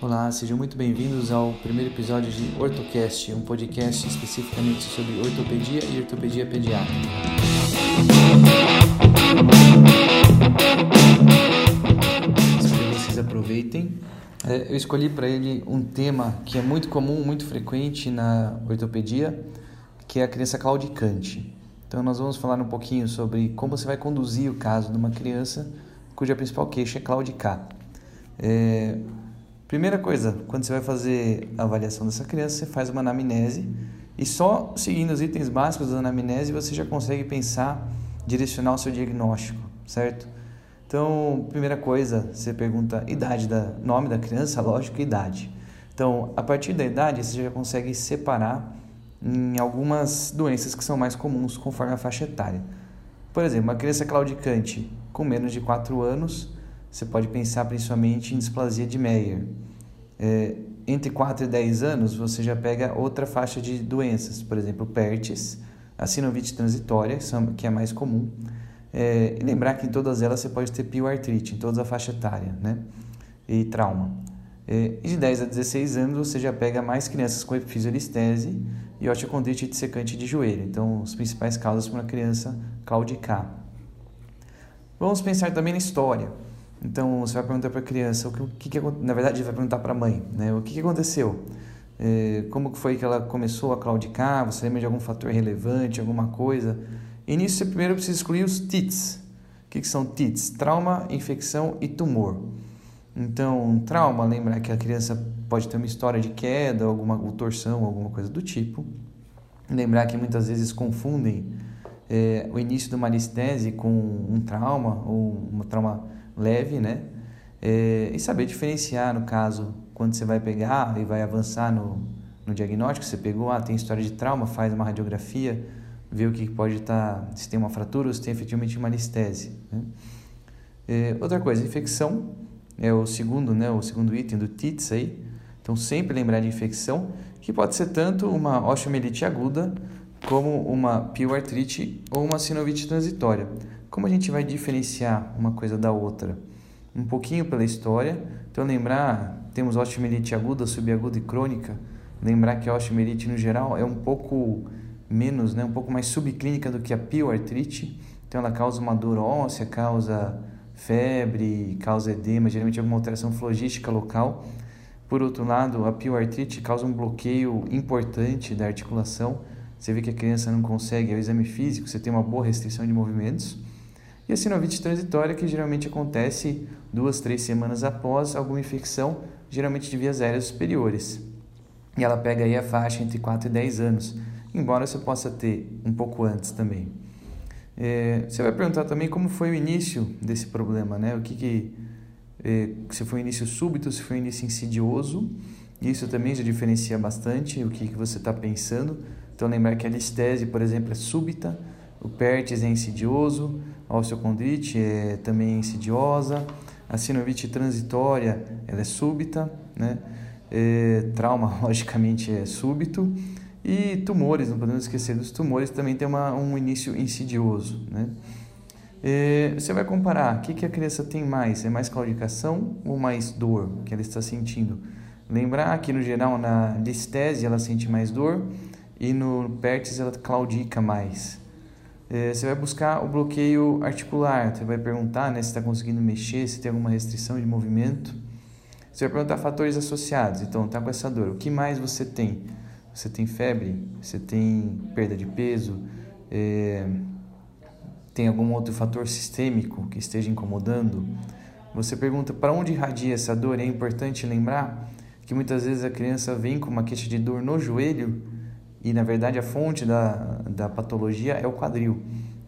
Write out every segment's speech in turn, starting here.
Olá, sejam muito bem-vindos ao primeiro episódio de OrtoCast, um podcast especificamente sobre ortopedia e ortopedia pediátrica. Espero que vocês aproveitem. É, eu escolhi para ele um tema que é muito comum, muito frequente na ortopedia, que é a criança claudicante. Então, nós vamos falar um pouquinho sobre como você vai conduzir o caso de uma criança cuja principal queixa é claudicar. É, Primeira coisa, quando você vai fazer a avaliação dessa criança, você faz uma anamnese e só seguindo os itens básicos da anamnese você já consegue pensar, direcionar o seu diagnóstico, certo? Então, primeira coisa, você pergunta idade da nome da criança, lógico, idade. Então, a partir da idade você já consegue separar em algumas doenças que são mais comuns conforme a faixa etária. Por exemplo, uma criança claudicante com menos de 4 anos, você pode pensar principalmente em displasia de Meyer. É, entre 4 e 10 anos, você já pega outra faixa de doenças, por exemplo, PERTES, a sinovite transitória, que é mais comum. É, lembrar que em todas elas você pode ter pioartrite, em toda a faixa etária, né? E trauma. É, e de 10 a 16 anos, você já pega mais crianças com epifisioelistese e osteocondrite dissecante de joelho. Então, as principais causas para uma criança claudicar. Vamos pensar também na história. Então você vai perguntar para a criança o que, que, na verdade vai perguntar para a mãe, né? O que, que aconteceu? É, como foi que ela começou a claudicar? Você lembra de algum fator relevante, alguma coisa? E nisso você primeiro precisa excluir os TITs. O que, que são TITs? Trauma, infecção e tumor. Então, trauma, lembra que a criança pode ter uma história de queda, alguma torção, alguma coisa do tipo. Lembrar que muitas vezes confundem é, o início de uma anestese com um trauma ou um trauma leve, né? É, e saber diferenciar, no caso, quando você vai pegar e vai avançar no, no diagnóstico, você pegou, ah, tem história de trauma, faz uma radiografia, vê o que pode estar, tá, se tem uma fratura ou se tem efetivamente uma anestese. Né? É, outra coisa, infecção, é o segundo, né, o segundo item do TITS aí, então sempre lembrar de infecção, que pode ser tanto uma osteomielite aguda, como uma pioartrite ou uma sinovite transitória. Como a gente vai diferenciar uma coisa da outra? Um pouquinho pela história. Então, lembrar, temos osteomielite aguda, subaguda e crônica. Lembrar que a osteomielite, no geral, é um pouco menos, né, um pouco mais subclínica do que a pioartrite. Então, ela causa uma dor óssea, causa febre, causa edema, geralmente alguma alteração flogística local. Por outro lado, a pioartrite causa um bloqueio importante da articulação. Você vê que a criança não consegue, é o exame físico, você tem uma boa restrição de movimentos. E a sinovite transitória, que geralmente acontece duas, três semanas após alguma infecção, geralmente de vias aéreas superiores. E ela pega aí a faixa entre 4 e 10 anos, embora você possa ter um pouco antes também. É, você vai perguntar também como foi o início desse problema, né? O que, que é, se foi um início súbito, se foi um início insidioso. Isso também já diferencia bastante o que, que você está pensando. Então lembrar que a listese, por exemplo, é súbita, o PERTES é insidioso, a osteocondrite é também insidiosa, a sinovite transitória ela é súbita, né? É, trauma logicamente é súbito e tumores, não podemos esquecer dos tumores, também tem uma, um início insidioso, né? É, você vai comparar, o que, que a criança tem mais? É mais claudicação ou mais dor que ela está sentindo? Lembrar que no geral na listese ela sente mais dor e no PERTES ela claudica mais. É, você vai buscar o bloqueio articular, você vai perguntar né, se está conseguindo mexer, se tem alguma restrição de movimento. Você vai perguntar fatores associados, então está com essa dor, o que mais você tem? Você tem febre? Você tem perda de peso? É, tem algum outro fator sistêmico que esteja incomodando? Você pergunta para onde irradia essa dor? É importante lembrar que muitas vezes a criança vem com uma queixa de dor no joelho e na verdade a fonte da, da patologia é o quadril.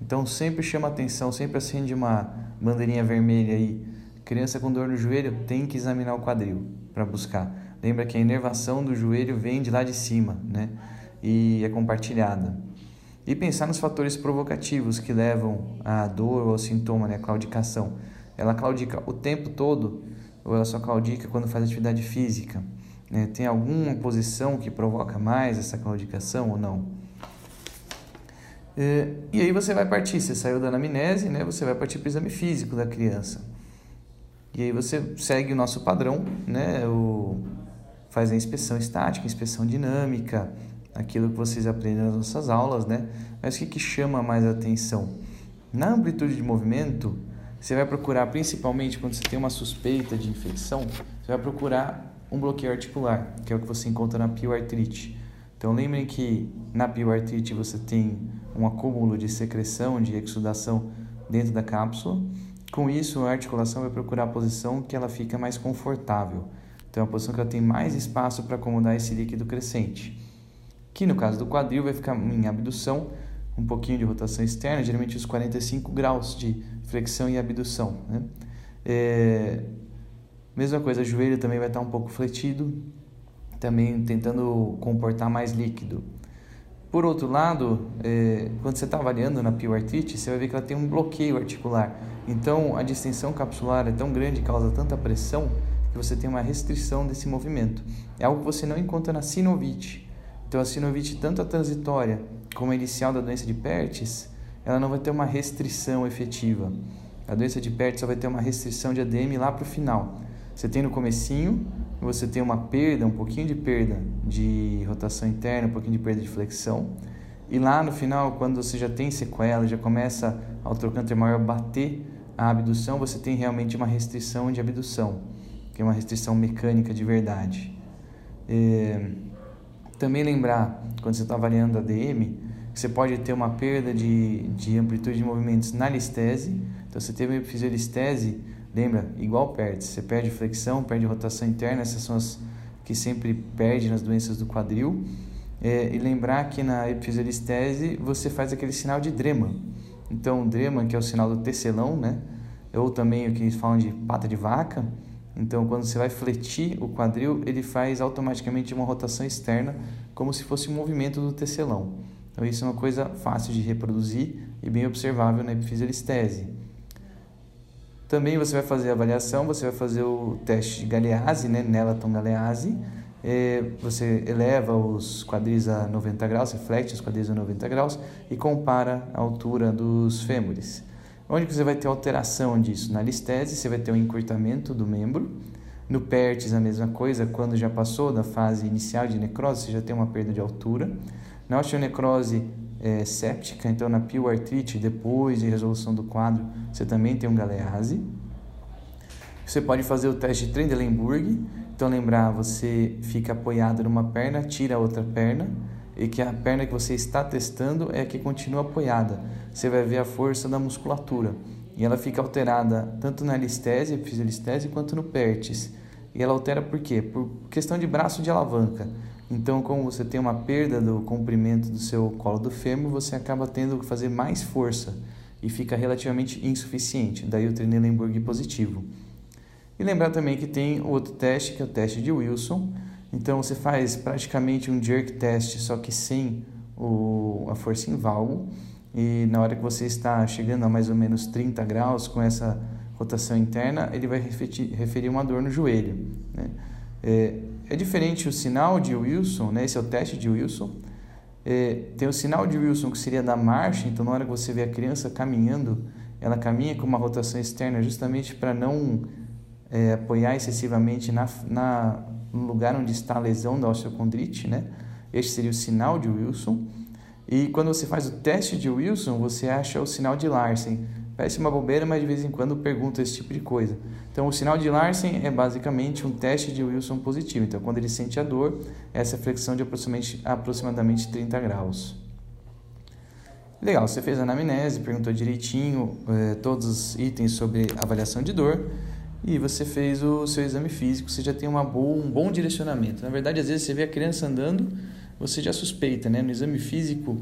Então sempre chama atenção, sempre acende uma bandeirinha vermelha aí. Criança com dor no joelho tem que examinar o quadril para buscar. Lembra que a inervação do joelho vem de lá de cima, né? E é compartilhada. E pensar nos fatores provocativos que levam à dor ou ao sintoma, né? A claudicação. Ela claudica o tempo todo ou ela só claudica quando faz atividade física? Né? Tem alguma posição que provoca mais essa claudicação ou não? É, e aí você vai partir, você saiu da anamnese, né? você vai partir para o exame físico da criança. E aí você segue o nosso padrão, né? O, faz a inspeção estática, inspeção dinâmica, aquilo que vocês aprendem nas nossas aulas, né? Mas o que, que chama mais atenção? Na amplitude de movimento, você vai procurar, principalmente quando você tem uma suspeita de infecção, você vai procurar um bloqueio articular, que é o que você encontra na pioartrite. Então lembrem que na pioartrite você tem um acúmulo de secreção, de exudação dentro da cápsula. Com isso, a articulação vai procurar a posição que ela fica mais confortável. Então, é a posição que ela tem mais espaço para acomodar esse líquido crescente. Que no caso do quadril vai ficar em abdução, um pouquinho de rotação externa, geralmente os 45 graus de flexão e abdução. Né? É... Mesma coisa, joelho também vai estar um pouco fletido, também tentando comportar mais líquido. Por outro lado, é, quando você está avaliando na pioartrite, você vai ver que ela tem um bloqueio articular. Então, a distensão capsular é tão grande, causa tanta pressão, que você tem uma restrição desse movimento. É algo que você não encontra na sinovite. Então, a sinovite, tanto a transitória como a inicial da doença de Pertes, ela não vai ter uma restrição efetiva. A doença de Pertes só vai ter uma restrição de ADM lá para o final. Você tem no comecinho, você tem uma perda, um pouquinho de perda de rotação interna, um pouquinho de perda de flexão. E lá no final, quando você já tem sequela, já começa ao trocânter maior bater a abdução, você tem realmente uma restrição de abdução, que é uma restrição mecânica de verdade. É... Também lembrar, quando você está avaliando a DM, que você pode ter uma perda de, de amplitude de movimentos na listese. Então, você teve uma fisiolistese, Lembra? Igual perde. Você perde flexão, perde rotação interna, essas são as que sempre perde nas doenças do quadril. É, e lembrar que na epifisiolistese você faz aquele sinal de drema. Então, drema, que é o sinal do tecelão, né? Ou também o que eles falam de pata de vaca. Então, quando você vai fletir o quadril, ele faz automaticamente uma rotação externa, como se fosse um movimento do tecelão. Então, isso é uma coisa fácil de reproduzir e bem observável na epifisiolistese. Também você vai fazer a avaliação, você vai fazer o teste de galease, né, Nelaton galease. É, você eleva os quadris a 90 graus, reflete os quadris a 90 graus e compara a altura dos fêmures. Onde você vai ter alteração disso? Na listese, você vai ter um encurtamento do membro. No PERTES, a mesma coisa, quando já passou da fase inicial de necrose, você já tem uma perda de altura. Na osteonecrose, é, séptica, então na pioartrite, depois de resolução do quadro, você também tem um galease. Você pode fazer o teste de Trendelenburg, então lembrar, você fica apoiado numa perna, tira a outra perna, e que a perna que você está testando é a que continua apoiada. Você vai ver a força da musculatura. E ela fica alterada tanto na listese, fisiolistese, quanto no pertes. E ela altera por quê? Por questão de braço de alavanca. Então, como você tem uma perda do comprimento do seu colo do fêmur, você acaba tendo que fazer mais força e fica relativamente insuficiente. Daí o Trendelenburg positivo. E lembrar também que tem outro teste, que é o teste de Wilson. Então, você faz praticamente um jerk test, só que sem o, a força em valgo. E na hora que você está chegando a mais ou menos 30 graus com essa rotação interna, ele vai referir, referir uma dor no joelho. Né? É, é diferente o sinal de Wilson, né? esse é o teste de Wilson. É, tem o sinal de Wilson que seria da marcha, então na hora que você vê a criança caminhando, ela caminha com uma rotação externa justamente para não é, apoiar excessivamente na, na, no lugar onde está a lesão da osteocondrite, né? Este seria o sinal de Wilson. E quando você faz o teste de Wilson, você acha o sinal de Larsen. Parece uma bobeira, mas de vez em quando pergunta esse tipo de coisa. Então, o sinal de Larsen é basicamente um teste de Wilson positivo. Então, quando ele sente a dor, essa é flexão de aproximadamente, aproximadamente 30 graus. Legal, você fez a anamnese, perguntou direitinho eh, todos os itens sobre avaliação de dor e você fez o seu exame físico, você já tem uma boa, um bom direcionamento. Na verdade, às vezes você vê a criança andando, você já suspeita, né? No exame físico,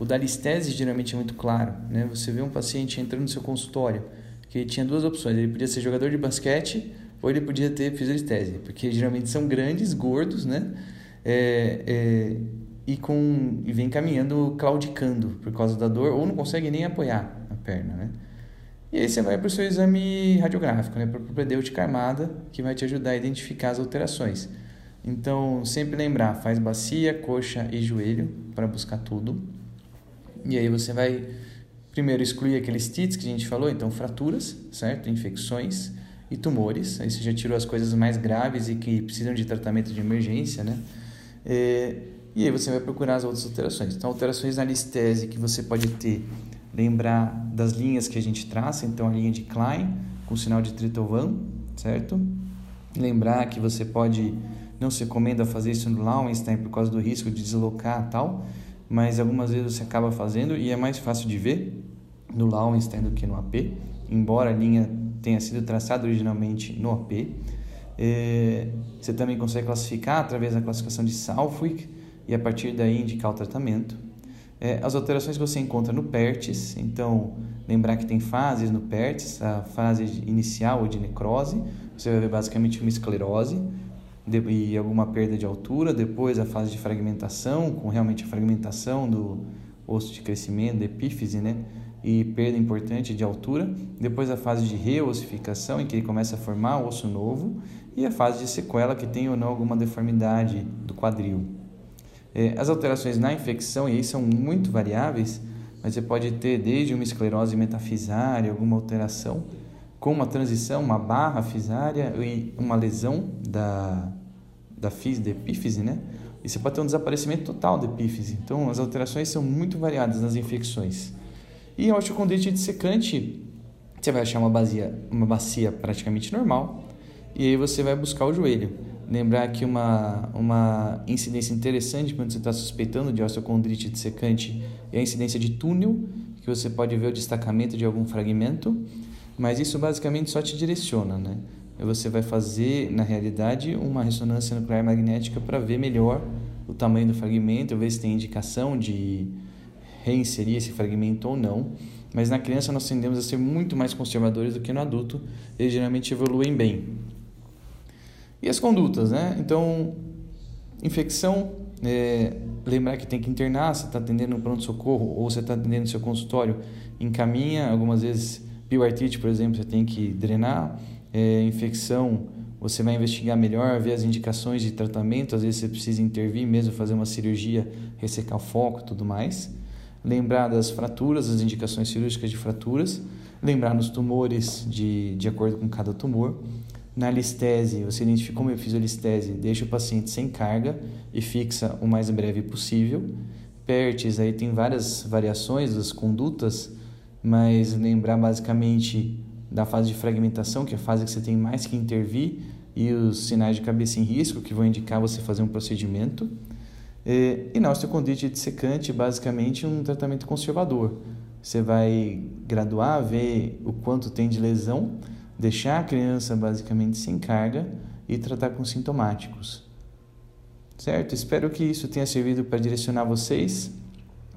o da listese geralmente é muito claro, né? Você vê um paciente entrando no seu consultório que tinha duas opções, ele podia ser jogador de basquete ou ele podia ter fisiolistese, porque geralmente são grandes, gordos, né? É, é, e, com, e vem caminhando, claudicando por causa da dor, ou não consegue nem apoiar a perna, né? E aí você vai para o seu exame radiográfico, né? Para a propedêutica armada, que vai te ajudar a identificar as alterações. Então, sempre lembrar, faz bacia, coxa e joelho para buscar tudo. E aí você vai primeiro excluir aqueles TITs que a gente falou, então fraturas, certo? Infecções. e tumores. Aí você já tirou as coisas mais graves e que precisam de tratamento de emergência, né? É, e aí você vai procurar as outras alterações. Então, alterações na listese que você pode ter, lembrar das linhas que a gente traça, então a linha de Klein com sinal de Tritovan, certo? Lembrar que você pode, não se recomenda fazer isso no Lauenstein por causa do risco de deslocar tal, mas algumas vezes você acaba fazendo e é mais fácil de ver no Lauenstein do que no AP, embora a linha tenha sido traçada originalmente no AP. É, você também consegue classificar através da classificação de Southwick e a partir daí indicar o tratamento. É, as alterações que você encontra no PERTES, então lembrar que tem fases no PERTES, a fase inicial ou de necrose, você vai ver basicamente uma esclerose e alguma perda de altura, depois a fase de fragmentação, com realmente a fragmentação do osso de crescimento, da epífise, né? e perda importante de altura, depois a fase de reossificação, em que ele começa a formar osso novo, e a fase de sequela, que tem ou não alguma deformidade do quadril. É, as alterações na infecção, e aí são muito variáveis, mas você pode ter desde uma esclerose metafisária, alguma alteração, com uma transição, uma barra fisária e uma lesão da, da, fis, da epífise, né? E você pode ter um desaparecimento total da epífise. Então, as alterações são muito variadas nas infecções. E a osteocondrite dissecante, você vai achar uma bacia, uma bacia praticamente normal e aí você vai buscar o joelho. Lembrar que uma, uma incidência interessante quando você está suspeitando de osteocondrite dissecante é a incidência de túnel, que você pode ver o destacamento de algum fragmento, mas isso basicamente só te direciona, né? Você vai fazer, na realidade, uma ressonância nuclear magnética para ver melhor o tamanho do fragmento, ver se tem indicação de reinserir esse fragmento ou não, mas na criança nós tendemos a ser muito mais conservadores do que no adulto, eles geralmente evoluem bem. E as condutas, né? Então, infecção, é, lembrar que tem que internar, você está atendendo no pronto-socorro ou você está atendendo no seu consultório, encaminha, algumas vezes, bioartrite, por exemplo, você tem que drenar, é, infecção, você vai investigar melhor, ver as indicações de tratamento, às vezes você precisa intervir mesmo, fazer uma cirurgia, ressecar o foco e tudo mais lembrar das fraturas, as indicações cirúrgicas de fraturas, lembrar nos tumores de, de acordo com cada tumor. Na listese, você identifica como eu fiz a listese, deixa o paciente sem carga e fixa o mais breve possível. PERTES, aí tem várias variações das condutas, mas lembrar basicamente da fase de fragmentação, que é a fase que você tem mais que intervir, e os sinais de cabeça em risco, que vão indicar você fazer um procedimento. É, e na osteocondrite dissecante, basicamente, um tratamento conservador. Você vai graduar, ver o quanto tem de lesão, deixar a criança basicamente sem carga e tratar com sintomáticos. Certo? Espero que isso tenha servido para direcionar vocês.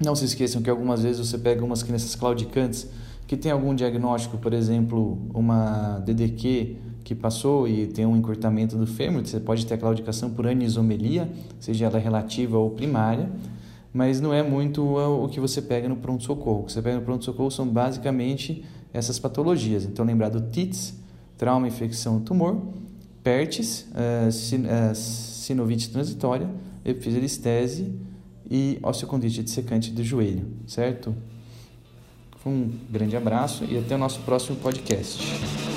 Não se esqueçam que algumas vezes você pega umas crianças claudicantes que tem algum diagnóstico, por exemplo, uma DDQ que passou e tem um encurtamento do fêmur, você pode ter a claudicação por anisomelia, seja ela relativa ou primária, mas não é muito o que você pega no pronto-socorro. O que você pega no pronto-socorro são basicamente essas patologias. Então, lembrar do TITS, trauma, infecção, tumor, PERTES, sin, uh, sinovite transitória, epifiselistese e osteocondrite dissecante do joelho, certo? Um grande abraço e até o nosso próximo podcast.